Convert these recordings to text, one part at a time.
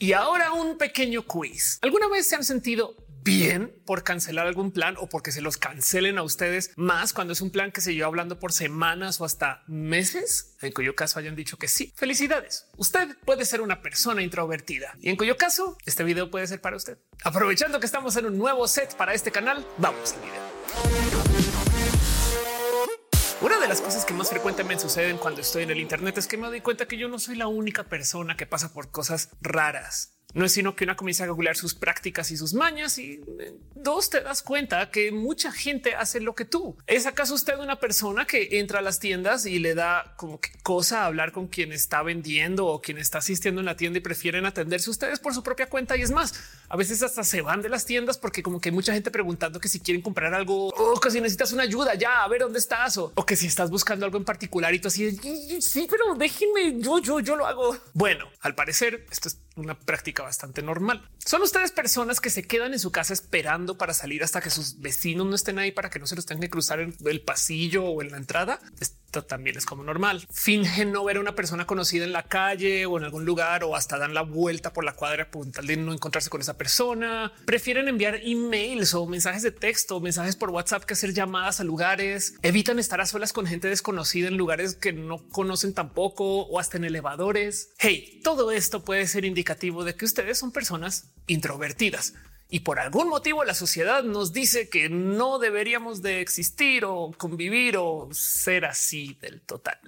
Y ahora un pequeño quiz. ¿Alguna vez se han sentido bien por cancelar algún plan o porque se los cancelen a ustedes más cuando es un plan que se lleva hablando por semanas o hasta meses, en cuyo caso hayan dicho que sí. Felicidades. Usted puede ser una persona introvertida y en cuyo caso este video puede ser para usted. Aprovechando que estamos en un nuevo set para este canal, vamos al video. Una de las cosas que más frecuentemente suceden cuando estoy en el Internet es que me doy cuenta que yo no soy la única persona que pasa por cosas raras no es sino que una comienza a googlear sus prácticas y sus mañas y eh, dos te das cuenta que mucha gente hace lo que tú. ¿Es acaso usted una persona que entra a las tiendas y le da como que cosa hablar con quien está vendiendo o quien está asistiendo en la tienda y prefieren atenderse ustedes por su propia cuenta? Y es más, a veces hasta se van de las tiendas porque como que hay mucha gente preguntando que si quieren comprar algo o que si necesitas una ayuda ya a ver dónde estás o, o que si estás buscando algo en particular y tú así sí, pero déjenme yo, yo, yo lo hago. Bueno, al parecer esto es una práctica bastante normal. Son ustedes personas que se quedan en su casa esperando para salir hasta que sus vecinos no estén ahí para que no se los tengan que cruzar en el pasillo o en la entrada. Esto también es como normal. Fingen no ver a una persona conocida en la calle o en algún lugar o hasta dan la vuelta por la cuadra por tal de no encontrarse con esa persona. Prefieren enviar emails o mensajes de texto, mensajes por WhatsApp que hacer llamadas a lugares. Evitan estar a solas con gente desconocida en lugares que no conocen tampoco o hasta en elevadores. Hey, todo esto puede ser de que ustedes son personas introvertidas y por algún motivo la sociedad nos dice que no deberíamos de existir o convivir o ser así del total.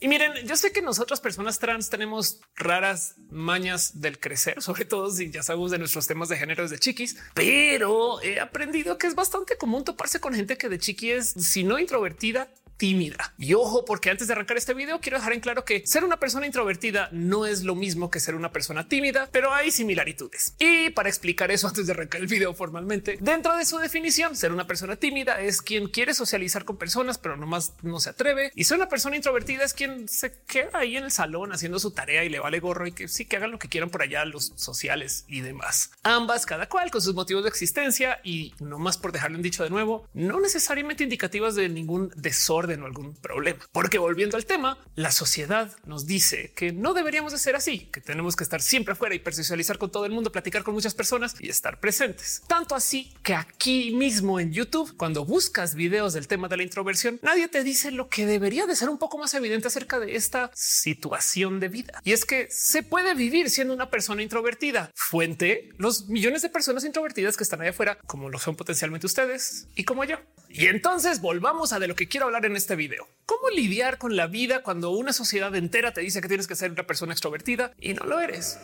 Y miren, yo sé que nosotras personas trans tenemos raras mañas del crecer, sobre todo si ya sabemos de nuestros temas de género de chiquis, pero he aprendido que es bastante común toparse con gente que de chiqui es, si no introvertida, tímida. Y ojo, porque antes de arrancar este video quiero dejar en claro que ser una persona introvertida no es lo mismo que ser una persona tímida, pero hay similitudes. Y para explicar eso antes de arrancar el video formalmente, dentro de su definición, ser una persona tímida es quien quiere socializar con personas, pero nomás no se atreve. Y ser una persona introvertida es quien se queda ahí en el salón haciendo su tarea y le vale gorro y que sí que hagan lo que quieran por allá los sociales y demás. Ambas, cada cual con sus motivos de existencia y no más por dejarlo en dicho de nuevo, no necesariamente indicativas de ningún desorden o algún problema. Porque volviendo al tema, la sociedad nos dice que no deberíamos de ser así, que tenemos que estar siempre afuera y persocializar con todo el mundo, platicar con muchas personas y estar presentes. Tanto así que aquí mismo en YouTube, cuando buscas videos del tema de la introversión, nadie te dice lo que debería de ser un poco más evidente acerca de esta situación de vida. Y es que se puede vivir siendo una persona introvertida. Fuente, los millones de personas introvertidas que están allá afuera, como lo son potencialmente ustedes y como yo. Y entonces volvamos a de lo que quiero hablar en este video. ¿Cómo lidiar con la vida cuando una sociedad entera te dice que tienes que ser una persona extrovertida y no lo eres?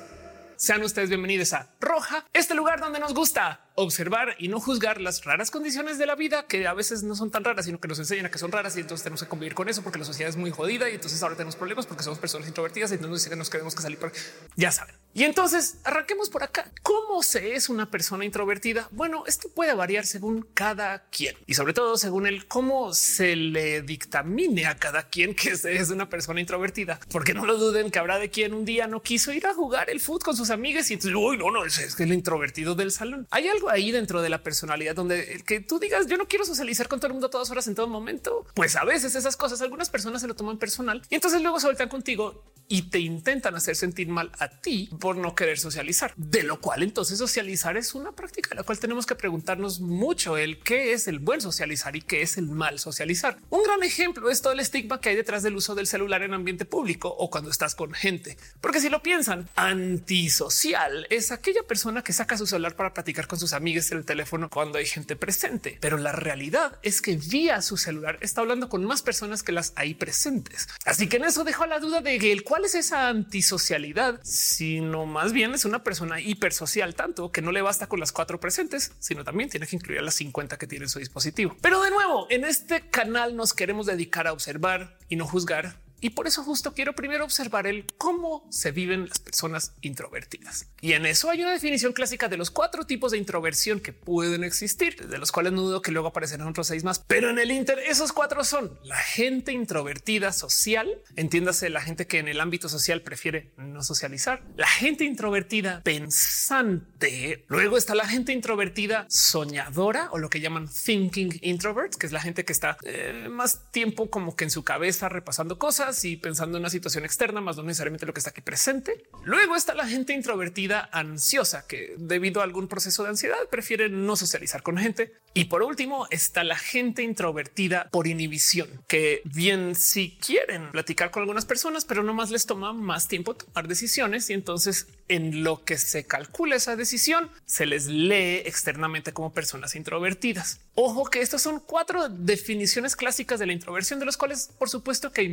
Sean ustedes bienvenidos a Roja, este lugar donde nos gusta observar y no juzgar las raras condiciones de la vida que a veces no son tan raras, sino que nos enseñan a que son raras y entonces tenemos que convivir con eso porque la sociedad es muy jodida y entonces ahora tenemos problemas porque somos personas introvertidas y entonces nos queremos que salir por ya saben. Y entonces arranquemos por acá. ¿Cómo se es una persona introvertida? Bueno, esto puede variar según cada quien y sobre todo según el cómo se le dictamine a cada quien que es una persona introvertida, porque no lo duden que habrá de quien un día no quiso ir a jugar el fútbol con sus amigas y entonces uy, no, no, es, es el introvertido del salón. Hay algo ahí dentro de la personalidad donde el que tú digas yo no quiero socializar con todo el mundo todas horas en todo momento, pues a veces esas cosas algunas personas se lo toman personal y entonces luego se vuelven contigo y te intentan hacer sentir mal a ti por no querer socializar, de lo cual entonces socializar es una práctica, la cual tenemos que preguntarnos mucho el qué es el buen socializar y qué es el mal socializar. Un gran ejemplo es todo el estigma que hay detrás del uso del celular en ambiente público o cuando estás con gente, porque si lo piensan, antisocial es aquella persona que saca su celular para platicar con sus amigos en el teléfono cuando hay gente presente, pero la realidad es que vía su celular está hablando con más personas que las ahí presentes. Así que en eso dejo la duda de el cuál es esa antisocialidad, sino más bien es una persona hipersocial, tanto que no le basta con las cuatro presentes, sino también tiene que incluir a las 50 que tiene en su dispositivo. Pero de nuevo, en este canal nos queremos dedicar a observar y no juzgar y por eso justo quiero primero observar el cómo se viven las personas introvertidas. Y en eso hay una definición clásica de los cuatro tipos de introversión que pueden existir, de los cuales no dudo que luego aparecerán otros seis más. Pero en el Inter, esos cuatro son la gente introvertida social, entiéndase la gente que en el ámbito social prefiere no socializar, la gente introvertida pensante, luego está la gente introvertida soñadora o lo que llaman thinking introverts, que es la gente que está eh, más tiempo como que en su cabeza repasando cosas y pensando en una situación externa, más no necesariamente lo que está aquí presente. Luego está la gente introvertida ansiosa que debido a algún proceso de ansiedad prefiere no socializar con gente. Y por último está la gente introvertida por inhibición, que bien si quieren platicar con algunas personas, pero no más les toma más tiempo tomar decisiones y entonces en lo que se calcula esa decisión se les lee externamente como personas introvertidas. Ojo que estas son cuatro definiciones clásicas de la introversión, de los cuales por supuesto que hay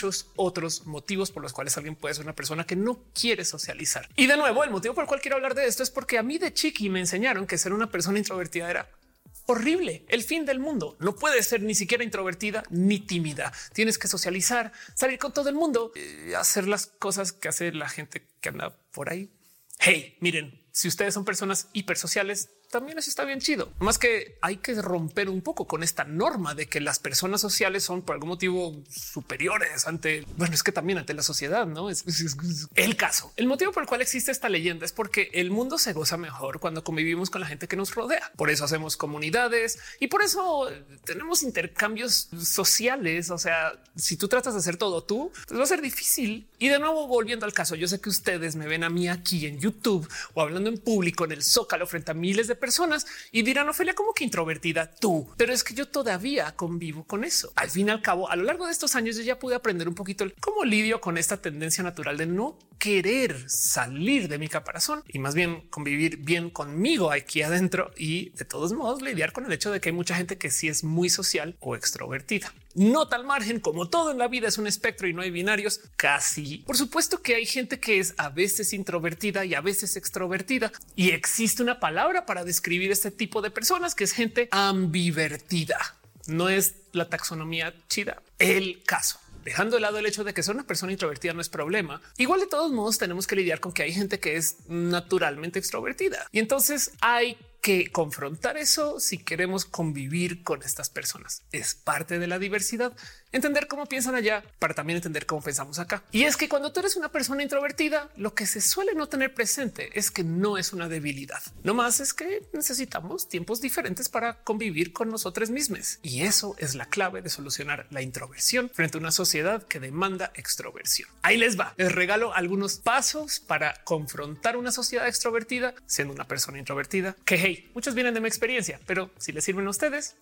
muchos otros motivos por los cuales alguien puede ser una persona que no quiere socializar. Y de nuevo, el motivo por el cual quiero hablar de esto es porque a mí de chiqui me enseñaron que ser una persona introvertida era horrible, el fin del mundo. No puede ser ni siquiera introvertida ni tímida. Tienes que socializar, salir con todo el mundo, eh, hacer las cosas que hace la gente que anda por ahí. Hey, miren, si ustedes son personas hipersociales, también eso está bien chido. Más que hay que romper un poco con esta norma de que las personas sociales son por algún motivo superiores ante, bueno, es que también ante la sociedad, no es, el caso. El motivo por el cual existe esta leyenda es porque el mundo se goza mejor cuando convivimos con la gente que nos rodea. Por eso hacemos comunidades y por eso tenemos intercambios sociales. O sea, si tú tratas de hacer todo tú, pues va a ser difícil. Y de nuevo, volviendo al caso, yo sé que ustedes me ven a mí aquí en YouTube o hablando en público en el Zócalo frente a miles de personas y dirán Ofelia como que introvertida tú, pero es que yo todavía convivo con eso. Al fin y al cabo, a lo largo de estos años yo ya pude aprender un poquito cómo lidio con esta tendencia natural de no querer salir de mi caparazón y más bien convivir bien conmigo aquí adentro y de todos modos lidiar con el hecho de que hay mucha gente que sí es muy social o extrovertida. No tal margen como todo en la vida es un espectro y no hay binarios. Casi. Por supuesto que hay gente que es a veces introvertida y a veces extrovertida y existe una palabra para describir este tipo de personas que es gente ambivertida. No es la taxonomía chida. El caso dejando de lado el hecho de que ser una persona introvertida no es problema. Igual de todos modos tenemos que lidiar con que hay gente que es naturalmente extrovertida y entonces hay que confrontar eso si queremos convivir con estas personas. Es parte de la diversidad entender cómo piensan allá para también entender cómo pensamos acá. Y es que cuando tú eres una persona introvertida, lo que se suele no tener presente es que no es una debilidad. No más es que necesitamos tiempos diferentes para convivir con nosotros mismos. Y eso es la clave de solucionar la introversión frente a una sociedad que demanda extroversión. Ahí les va. Les regalo algunos pasos para confrontar una sociedad extrovertida siendo una persona introvertida. Que hey, muchos vienen de mi experiencia, pero si les sirven a ustedes,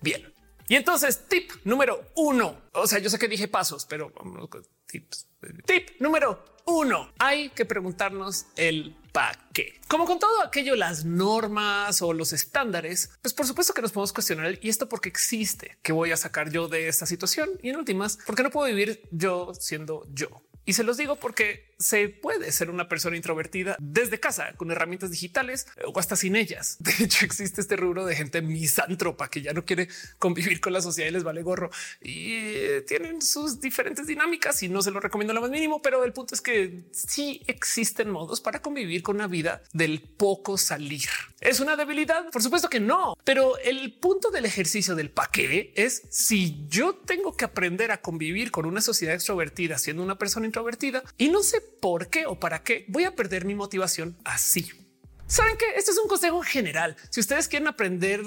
bien. Y entonces, tip número uno. O sea, yo sé que dije pasos, pero vamos con tips. Tip número uno. Hay que preguntarnos el para qué. Como con todo aquello, las normas o los estándares, pues por supuesto que nos podemos cuestionar y esto porque existe. ¿Qué voy a sacar yo de esta situación? Y en últimas, porque no puedo vivir yo siendo yo? Y se los digo porque se puede ser una persona introvertida desde casa con herramientas digitales o hasta sin ellas. De hecho, existe este rubro de gente misántropa que ya no quiere convivir con la sociedad y les vale gorro y eh, tienen sus diferentes dinámicas y no se lo recomiendo lo más mínimo. Pero el punto es que sí existen modos para convivir con una vida del poco salir. ¿Es una debilidad? Por supuesto que no, pero el punto del ejercicio del paquete es si yo tengo que aprender a convivir con una sociedad extrovertida siendo una persona introvertida y no sé por qué o para qué voy a perder mi motivación así. Saben que esto es un consejo general. Si ustedes quieren aprender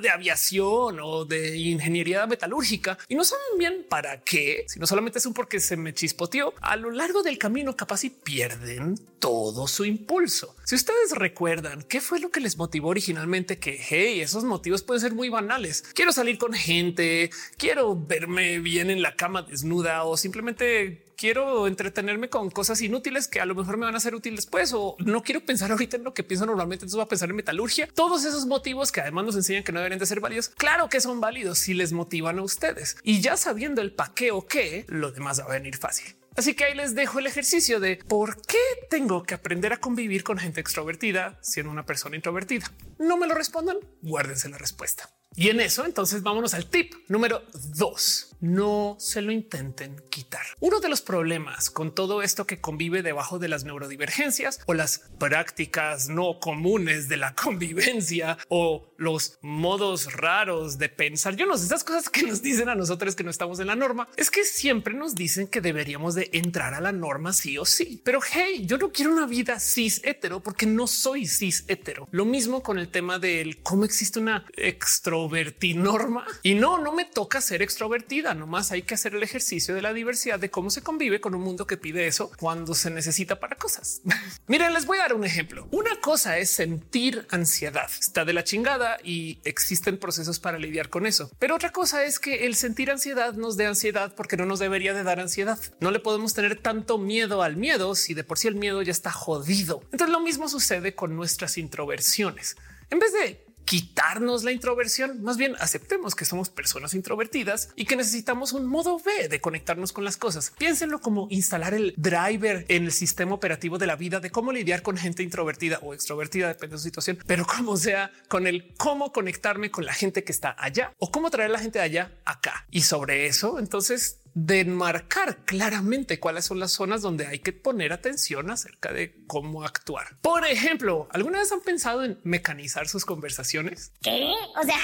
de aviación o de ingeniería metalúrgica y no saben bien para qué, si no solamente es un porque se me chispoteó a lo largo del camino, capaz y pierden todo su impulso. Si ustedes recuerdan qué fue lo que les motivó originalmente, que hey, esos motivos pueden ser muy banales. Quiero salir con gente, quiero verme bien en la cama desnuda o simplemente quiero entretenerme con cosas inútiles que a lo mejor me van a ser útiles después o no quiero pensar ahorita en lo que pienso normalmente, entonces voy a pensar en metalurgia. Todos esos motivos que además nos enseñan que no deberían de ser válidos, claro que son válidos si les motivan a ustedes. Y ya sabiendo el pa' qué o qué, lo demás va a venir fácil. Así que ahí les dejo el ejercicio de por qué tengo que aprender a convivir con gente extrovertida siendo una persona introvertida. No me lo respondan, guárdense la respuesta. Y en eso, entonces vámonos al tip número dos. No se lo intenten quitar. Uno de los problemas con todo esto que convive debajo de las neurodivergencias o las prácticas no comunes de la convivencia o los modos raros de pensar, yo no sé, esas cosas que nos dicen a nosotros que no estamos en la norma, es que siempre nos dicen que deberíamos de entrar a la norma sí o sí. Pero hey, yo no quiero una vida cis hetero porque no soy cis hetero. Lo mismo con el tema del cómo existe una extro norma y no, no me toca ser extrovertida vida. Nomás hay que hacer el ejercicio de la diversidad de cómo se convive con un mundo que pide eso cuando se necesita para cosas. Miren, les voy a dar un ejemplo. Una cosa es sentir ansiedad. Está de la chingada y existen procesos para lidiar con eso. Pero otra cosa es que el sentir ansiedad nos dé ansiedad porque no nos debería de dar ansiedad. No le podemos tener tanto miedo al miedo si de por sí el miedo ya está jodido. Entonces lo mismo sucede con nuestras introversiones. En vez de quitarnos la introversión, más bien aceptemos que somos personas introvertidas y que necesitamos un modo B de conectarnos con las cosas. Piénsenlo como instalar el driver en el sistema operativo de la vida de cómo lidiar con gente introvertida o extrovertida, depende de su situación, pero como sea con el cómo conectarme con la gente que está allá o cómo traer a la gente de allá acá. Y sobre eso, entonces de enmarcar claramente cuáles son las zonas donde hay que poner atención acerca de cómo actuar. Por ejemplo, ¿alguna vez han pensado en mecanizar sus conversaciones? ¿Qué? O sea,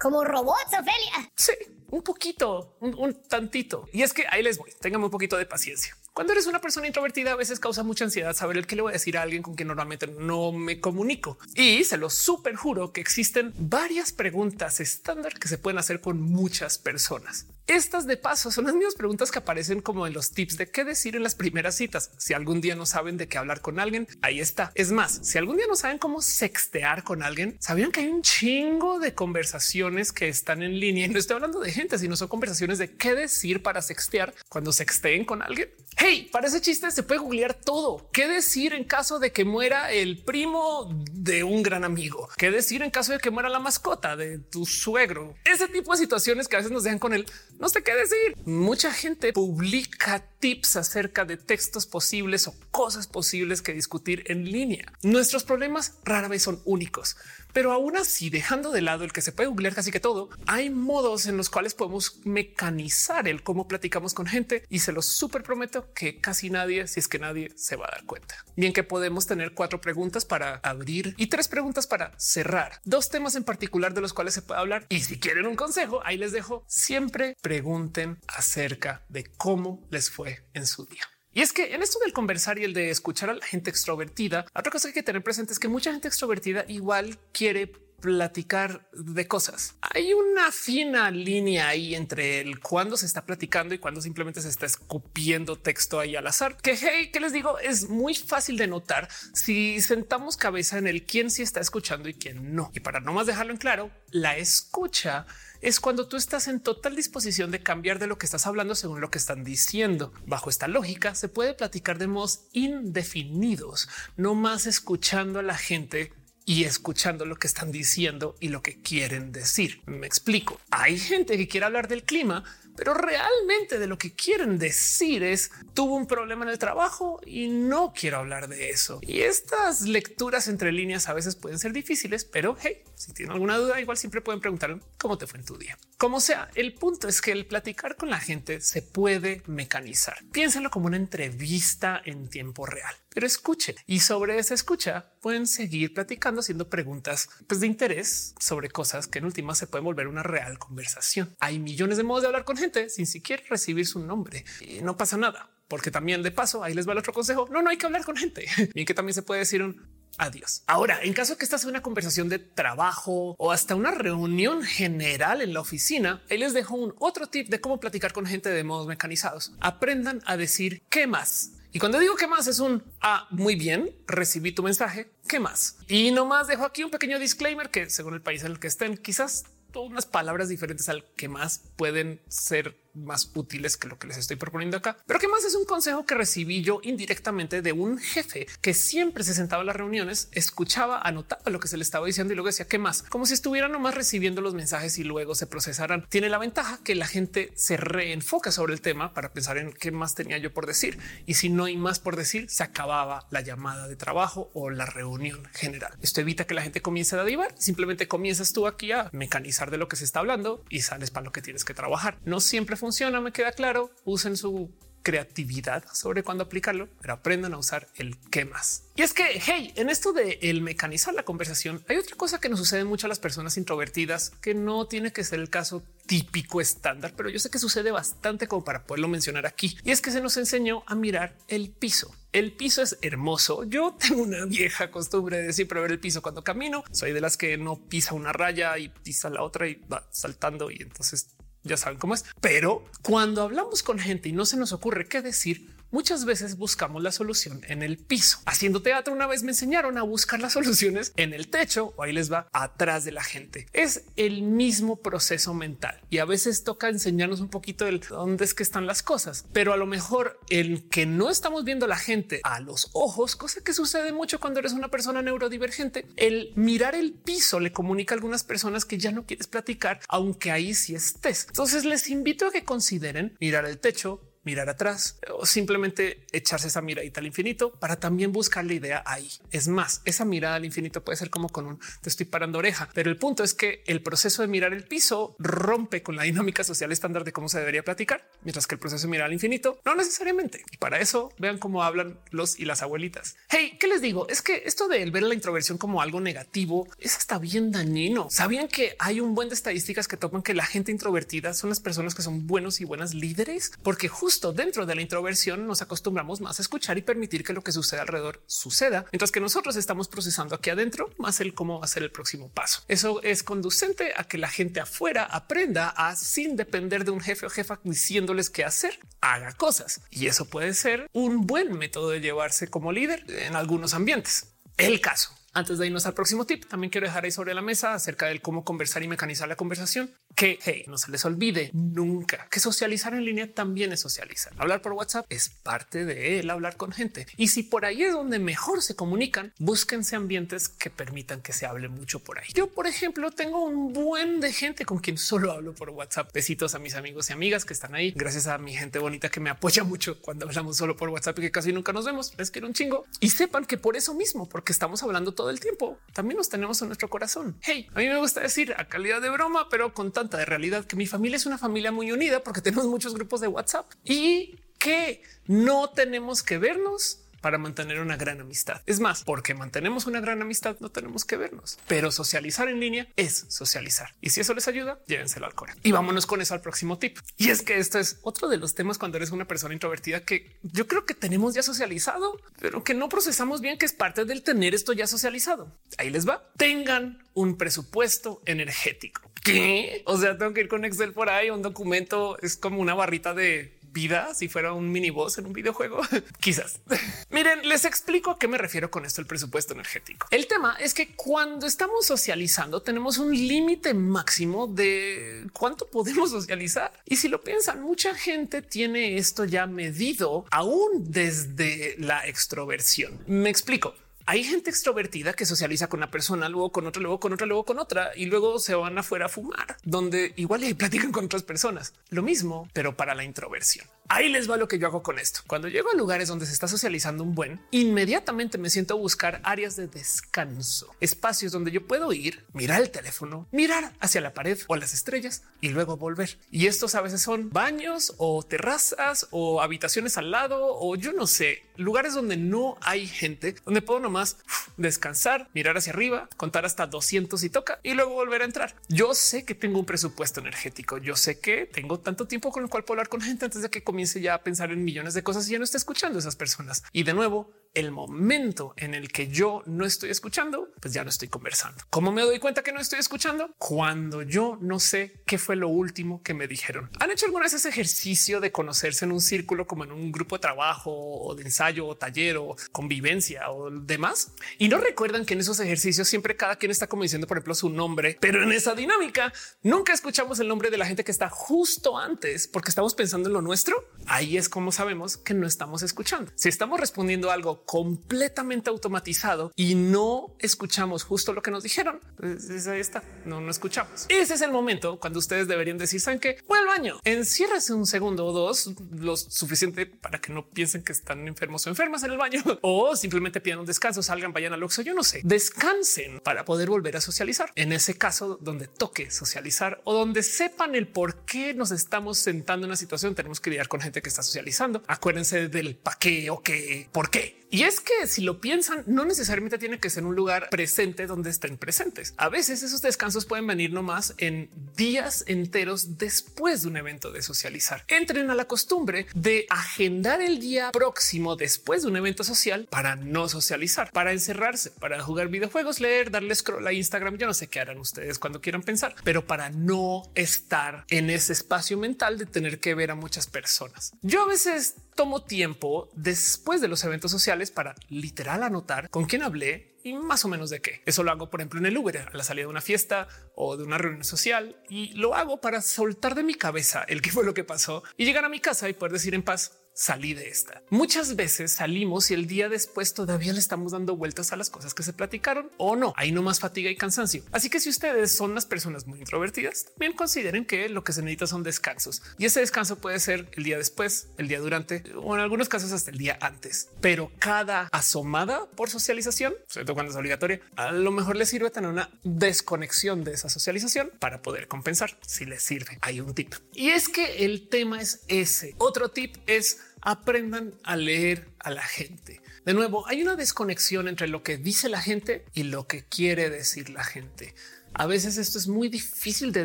como robots, Ofelia. Sí, un poquito, un, un tantito. Y es que ahí les voy, tengan un poquito de paciencia. Cuando eres una persona introvertida, a veces causa mucha ansiedad saber el que le voy a decir a alguien con quien normalmente no me comunico. Y se lo super juro que existen varias preguntas estándar que se pueden hacer con muchas personas. Estas de paso son las mismas preguntas que aparecen como en los tips de qué decir en las primeras citas. Si algún día no saben de qué hablar con alguien, ahí está. Es más, si algún día no saben cómo sextear con alguien, sabían que hay un chingo de conversaciones que están en línea y no estoy hablando de gente, sino son conversaciones de qué decir para sextear cuando sexteen con alguien. Hey, para ese chiste se puede googlear todo. ¿Qué decir en caso de que muera el primo de un gran amigo? ¿Qué decir en caso de que muera la mascota de tu suegro? Ese tipo de situaciones que a veces nos dejan con él. No sé qué decir. Mucha gente publica tips acerca de textos posibles o cosas posibles que discutir en línea. Nuestros problemas rara vez son únicos. Pero aún así, dejando de lado el que se puede googlear casi que todo, hay modos en los cuales podemos mecanizar el cómo platicamos con gente y se los súper prometo que casi nadie, si es que nadie, se va a dar cuenta. Bien que podemos tener cuatro preguntas para abrir y tres preguntas para cerrar. Dos temas en particular de los cuales se puede hablar. Y si quieren un consejo, ahí les dejo. Siempre pregunten acerca de cómo les fue en su día. Y es que en esto del conversar y el de escuchar a la gente extrovertida, otra cosa que hay que tener presente es que mucha gente extrovertida igual quiere platicar de cosas. Hay una fina línea ahí entre el cuando se está platicando y cuando simplemente se está escupiendo texto ahí al azar. Que que les digo, es muy fácil de notar si sentamos cabeza en el quién sí está escuchando y quién no. Y para no más dejarlo en claro, la escucha es cuando tú estás en total disposición de cambiar de lo que estás hablando según lo que están diciendo. Bajo esta lógica se puede platicar de modos indefinidos, no más escuchando a la gente y escuchando lo que están diciendo y lo que quieren decir. Me explico. Hay gente que quiere hablar del clima, pero realmente de lo que quieren decir es tuvo un problema en el trabajo y no quiero hablar de eso. Y estas lecturas entre líneas a veces pueden ser difíciles, pero hey, si tienen alguna duda, igual siempre pueden preguntar cómo te fue en tu día. Como sea, el punto es que el platicar con la gente se puede mecanizar. Piénsalo como una entrevista en tiempo real, pero escuchen y sobre esa escucha pueden seguir platicando, haciendo preguntas pues, de interés sobre cosas que en última se pueden volver una real conversación. Hay millones de modos de hablar con gente sin siquiera recibir su nombre y no pasa nada porque también de paso ahí les va el otro consejo. No, no hay que hablar con gente. Bien que también se puede decir un adiós. Ahora, en caso que esta sea una conversación de trabajo o hasta una reunión general en la oficina, ahí les dejo un otro tip de cómo platicar con gente de modos mecanizados. Aprendan a decir qué más. Y cuando digo qué más es un ah, muy bien, recibí tu mensaje. ¿Qué más? Y nomás dejo aquí un pequeño disclaimer que según el país en el que estén, quizás unas palabras diferentes al que más pueden ser más útiles que lo que les estoy proponiendo acá. Pero que más es un consejo que recibí yo indirectamente de un jefe que siempre se sentaba en las reuniones, escuchaba, anotaba lo que se le estaba diciendo y luego decía qué más, como si estuvieran nomás recibiendo los mensajes y luego se procesaran. Tiene la ventaja que la gente se reenfoca sobre el tema para pensar en qué más tenía yo por decir. Y si no hay más por decir, se acababa la llamada de trabajo o la reunión general. Esto evita que la gente comience a divar. Simplemente comienzas tú aquí a mecanizar de lo que se está hablando y sales para lo que tienes que trabajar. No siempre funciona, me queda claro. Usen su creatividad sobre cuándo aplicarlo, pero aprendan a usar el qué más. Y es que, hey, en esto de el mecanizar la conversación, hay otra cosa que nos sucede mucho a las personas introvertidas que no tiene que ser el caso típico estándar, pero yo sé que sucede bastante como para poderlo mencionar aquí. Y es que se nos enseñó a mirar el piso. El piso es hermoso. Yo tengo una vieja costumbre de siempre ver el piso cuando camino. Soy de las que no pisa una raya y pisa la otra y va saltando y entonces ya saben cómo es. Pero cuando hablamos con gente y no se nos ocurre qué decir, muchas veces buscamos la solución en el piso. Haciendo teatro una vez me enseñaron a buscar las soluciones en el techo o ahí les va atrás de la gente. Es el mismo proceso mental y a veces toca enseñarnos un poquito de dónde es que están las cosas, pero a lo mejor el que no estamos viendo la gente a los ojos, cosa que sucede mucho cuando eres una persona neurodivergente, el mirar el piso le comunica a algunas personas que ya no quieres platicar, aunque ahí sí estés. Entonces les invito a que consideren mirar el techo, mirar atrás o simplemente echarse esa miradita al infinito para también buscar la idea ahí. Es más, esa mirada al infinito puede ser como con un te estoy parando oreja, pero el punto es que el proceso de mirar el piso rompe con la dinámica social estándar de cómo se debería platicar, mientras que el proceso de mirar al infinito no necesariamente. Y para eso vean cómo hablan los y las abuelitas. Hey, ¿qué les digo? Es que esto de ver la introversión como algo negativo es hasta bien dañino. ¿Sabían que hay un buen de estadísticas que tocan que la gente introvertida son las personas que son buenos y buenas líderes? Porque justo dentro de la introversión nos acostumbramos más a escuchar y permitir que lo que sucede alrededor suceda, mientras que nosotros estamos procesando aquí adentro más el cómo hacer el próximo paso. Eso es conducente a que la gente afuera aprenda a sin depender de un jefe o jefa diciéndoles qué hacer, haga cosas. Y eso puede ser un buen método de llevarse como líder en algunos ambientes. El caso antes de irnos al próximo tip, también quiero dejar ahí sobre la mesa acerca del cómo conversar y mecanizar la conversación. Que hey, no se les olvide nunca que socializar en línea también es socializar. Hablar por WhatsApp es parte de él, hablar con gente. Y si por ahí es donde mejor se comunican, búsquense ambientes que permitan que se hable mucho por ahí. Yo, por ejemplo, tengo un buen de gente con quien solo hablo por WhatsApp. Besitos a mis amigos y amigas que están ahí. Gracias a mi gente bonita que me apoya mucho cuando hablamos solo por WhatsApp y que casi nunca nos vemos. Les quiero un chingo y sepan que por eso mismo, porque estamos hablando todo el tiempo, también nos tenemos en nuestro corazón. Hey, a mí me gusta decir a calidad de broma, pero con de realidad que mi familia es una familia muy unida porque tenemos muchos grupos de WhatsApp y que no tenemos que vernos para mantener una gran amistad. Es más, porque mantenemos una gran amistad, no tenemos que vernos, pero socializar en línea es socializar. Y si eso les ayuda, llévenselo al core. Y vámonos con eso al próximo tip. Y es que esto es otro de los temas cuando eres una persona introvertida que yo creo que tenemos ya socializado, pero que no procesamos bien, que es parte del tener esto ya socializado. Ahí les va. Tengan un presupuesto energético. ¿Qué? O sea, tengo que ir con Excel por ahí. Un documento es como una barrita de vida si fuera un mini boss en un videojuego. Quizás. Miren, les explico a qué me refiero con esto el presupuesto energético. El tema es que cuando estamos socializando tenemos un límite máximo de cuánto podemos socializar. Y si lo piensan, mucha gente tiene esto ya medido aún desde la extroversión. Me explico. Hay gente extrovertida que socializa con una persona, luego con otra, luego con otra, luego con otra y luego se van afuera a fumar, donde igual y platican con otras personas. Lo mismo, pero para la introversión. Ahí les va lo que yo hago con esto. Cuando llego a lugares donde se está socializando un buen, inmediatamente me siento a buscar áreas de descanso, espacios donde yo puedo ir, mirar el teléfono, mirar hacia la pared o las estrellas y luego volver. Y estos a veces son baños o terrazas o habitaciones al lado o yo no sé, lugares donde no hay gente, donde puedo nomás descansar, mirar hacia arriba, contar hasta 200 y toca y luego volver a entrar. Yo sé que tengo un presupuesto energético. Yo sé que tengo tanto tiempo con el cual puedo hablar con gente antes de que comience ya a pensar en millones de cosas y ya no está escuchando a esas personas. Y de nuevo, el momento en el que yo no estoy escuchando, pues ya no estoy conversando. ¿Cómo me doy cuenta que no estoy escuchando? Cuando yo no sé qué fue lo último que me dijeron. ¿Han hecho alguna vez ese ejercicio de conocerse en un círculo como en un grupo de trabajo o de ensayo o taller o convivencia o demás? Y no recuerdan que en esos ejercicios siempre cada quien está como diciendo, por ejemplo, su nombre, pero en esa dinámica nunca escuchamos el nombre de la gente que está justo antes porque estamos pensando en lo nuestro. Ahí es como sabemos que no estamos escuchando. Si estamos respondiendo algo completamente automatizado y no escuchamos justo lo que nos dijeron. Pues ahí está, no, no escuchamos. Ese es el momento cuando ustedes deberían decir, ¿saben qué? Voy al baño, enciérrese un segundo o dos, lo suficiente para que no piensen que están enfermos o enfermas en el baño o simplemente pidan un descanso, salgan, vayan al Oxxo, yo no sé, descansen para poder volver a socializar. En ese caso donde toque socializar o donde sepan el por qué nos estamos sentando en una situación, tenemos que lidiar con gente que está socializando. Acuérdense del pa' qué o qué, por qué Y es que si lo piensan, no necesariamente tiene que ser un lugar presente donde estén presentes. A veces esos descansos pueden venir nomás en días enteros después de un evento de socializar. Entren a la costumbre de agendar el día próximo después de un evento social para no socializar, para encerrarse, para jugar videojuegos, leer, darle scroll a Instagram. Yo no sé qué harán ustedes cuando quieran pensar, pero para no estar en ese espacio mental de tener que ver a muchas personas. Yo a veces tomo tiempo después de los eventos sociales para literal anotar con quién hablé y más o menos de qué. Eso lo hago, por ejemplo, en el Uber, a la salida de una fiesta o de una reunión social y lo hago para soltar de mi cabeza el qué fue lo que pasó y llegar a mi casa y poder decir en paz, salí de esta. Muchas veces salimos y el día después todavía le estamos dando vueltas a las cosas que se platicaron o no. Hay no más fatiga y cansancio. Así que si ustedes son unas personas muy introvertidas, también consideren que lo que se necesita son descansos y ese descanso puede ser el día después, el día durante o en algunos casos hasta el día antes. Pero cada asomada por socialización, sobre todo cuando es obligatoria, a lo mejor les sirve tener una desconexión de esa socialización para poder compensar si les sirve. Hay un tip y es que el tema es ese. Otro tip es aprendan a leer a la gente. De nuevo, hay una desconexión entre lo que dice la gente y lo que quiere decir la gente. A veces esto es muy difícil de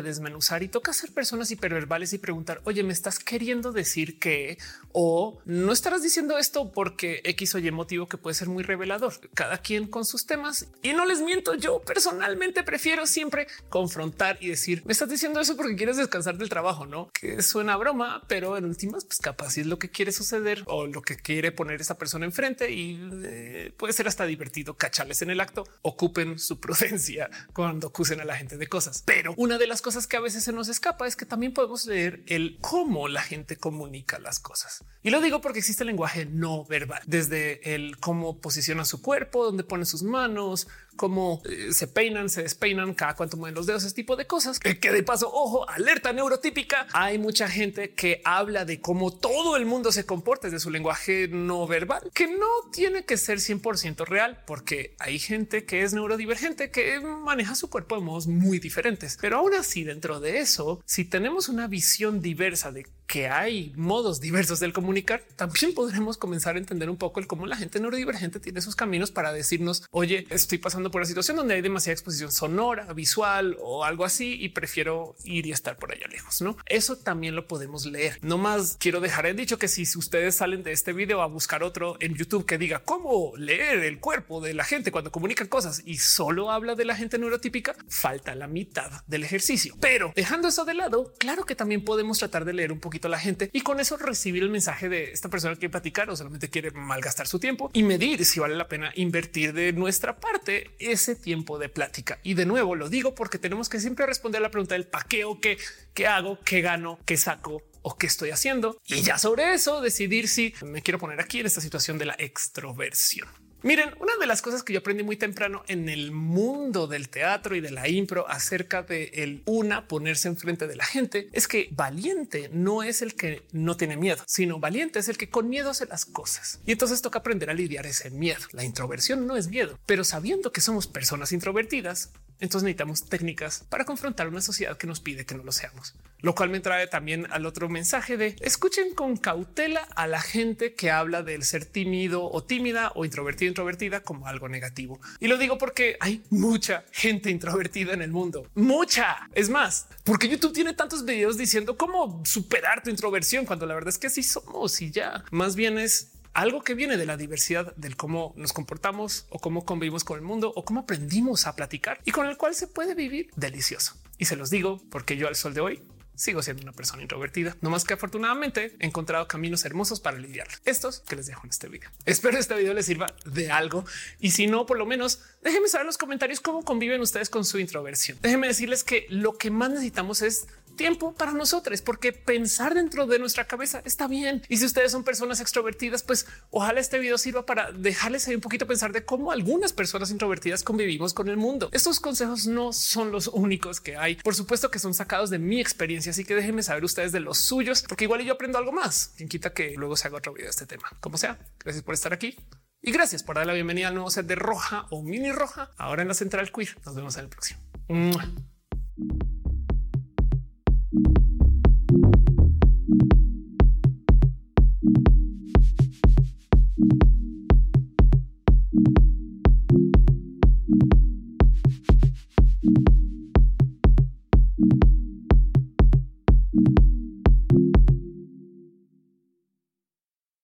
desmenuzar y toca ser personas hiperverbales y preguntar, oye, ¿me estás queriendo decir que o no estarás diciendo esto porque X o Y motivo que puede ser muy revelador? Cada quien con sus temas y no les miento. Yo personalmente prefiero siempre confrontar y decir, me estás diciendo eso porque quieres descansar del trabajo, no? Que suena broma, pero en últimas, pues capaz es lo que quiere suceder o lo que quiere poner esa persona enfrente y eh, puede ser hasta divertido cacharles en el acto. Ocupen su prudencia cuando acusen a la gente de cosas. Pero una de las cosas que a veces se nos escapa es que también podemos leer el cómo la gente comunica las cosas. Y lo digo porque existe el lenguaje no verbal, desde el cómo posiciona su cuerpo, dónde pone sus manos, cómo eh, se peinan, se despeinan, cada cuánto mueven los dedos, ese tipo de cosas. Que, de paso, ojo, alerta neurotípica. Hay mucha gente que habla de cómo todo el mundo se comporta desde su lenguaje no verbal, que no tiene que ser 100% real, porque hay gente que es neurodivergente, que maneja su cuerpo de modos muy diferentes. Pero aún así, dentro de eso, si tenemos una visión diversa de que hay modos diversos del comunicar, también podremos comenzar a entender un poco el cómo la gente neurodivergente tiene sus caminos para decirnos, oye, estoy pasando por una situación donde hay demasiada exposición sonora, visual o algo así y prefiero ir y estar por allá lejos. No, eso también lo podemos leer. No más quiero dejar en dicho que si ustedes salen de este video a buscar otro en YouTube que diga cómo leer el cuerpo de la gente cuando comunican cosas y solo habla de la gente neurotípica, falta la mitad del ejercicio. Pero dejando eso de lado, claro que también podemos tratar de leer un poquito la gente y con eso recibir el mensaje de esta persona que platicar o solamente quiere malgastar su tiempo y medir si vale la pena invertir de nuestra parte ese tiempo de plática. Y de nuevo lo digo porque tenemos que siempre responder la pregunta del pa' qué o qué, qué hago, qué gano, qué saco o qué estoy haciendo. Y ya sobre eso decidir si me quiero poner aquí en esta situación de la extroversión. Miren, una de las cosas que yo aprendí muy temprano en el mundo del teatro y de la impro acerca de el una ponerse enfrente de la gente es que valiente no es el que no tiene miedo, sino valiente es el que con miedo hace las cosas. Y entonces toca aprender a lidiar ese miedo. La introversión no es miedo, pero sabiendo que somos personas introvertidas, entonces necesitamos técnicas para confrontar una sociedad que nos pide que no lo seamos, lo cual me trae también al otro mensaje de escuchen con cautela a la gente que habla del ser tímido o tímida o introvertido, introvertida como algo negativo. Y lo digo porque hay mucha gente introvertida en el mundo, mucha. Es más, porque YouTube tiene tantos videos diciendo cómo superar tu introversión cuando la verdad es que así somos y ya más bien es algo que viene de la diversidad del cómo nos comportamos o cómo convivimos con el mundo o cómo aprendimos a platicar y con el cual se puede vivir delicioso. Y se los digo porque yo al sol de hoy sigo siendo una persona introvertida, no más que afortunadamente he encontrado caminos hermosos para lidiar. Estos que les dejo en este video. Espero este video les sirva de algo y si no, por lo menos déjenme saber en los comentarios cómo conviven ustedes con su introversión. Déjenme decirles que lo que más necesitamos es tiempo para nosotros, porque pensar dentro de nuestra cabeza está bien. Y si ustedes son personas extrovertidas, pues ojalá este video sirva para dejarles ahí un poquito pensar de cómo algunas personas introvertidas convivimos con el mundo. Estos consejos no son los únicos que hay. Por supuesto que son sacados de mi experiencia, así que déjenme saber ustedes de los suyos, porque igual yo aprendo algo más. Quien quita que luego se haga otro video de este tema. Como sea, gracias por estar aquí. Y gracias por dar la bienvenida al nuevo set de Roja o Mini Roja, ahora en la Central Queer. Nos vemos en el próximo.